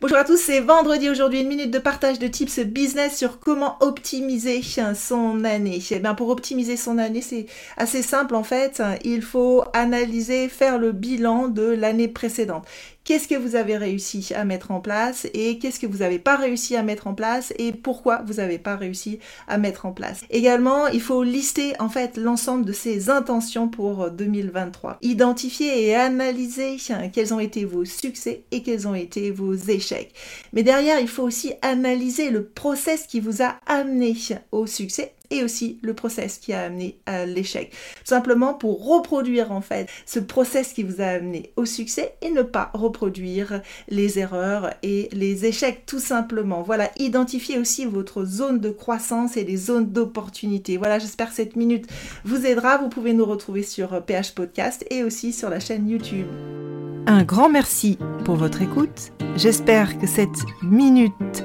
Bonjour à tous, c'est vendredi aujourd'hui, une minute de partage de tips business sur comment optimiser son année. Eh bien, pour optimiser son année, c'est assez simple en fait. Il faut analyser, faire le bilan de l'année précédente qu'est-ce que vous avez réussi à mettre en place et qu'est-ce que vous n'avez pas réussi à mettre en place et pourquoi vous n'avez pas réussi à mettre en place. Également, il faut lister en fait l'ensemble de ces intentions pour 2023. Identifier et analyser quels ont été vos succès et quels ont été vos échecs. Mais derrière, il faut aussi analyser le process qui vous a amené au succès et aussi le process qui a amené à l'échec. Simplement pour reproduire en fait ce process qui vous a amené au succès et ne pas reproduire les erreurs et les échecs tout simplement. Voilà, identifiez aussi votre zone de croissance et les zones d'opportunité. Voilà, j'espère que cette minute vous aidera. Vous pouvez nous retrouver sur PH Podcast et aussi sur la chaîne YouTube. Un grand merci pour votre écoute. J'espère que cette minute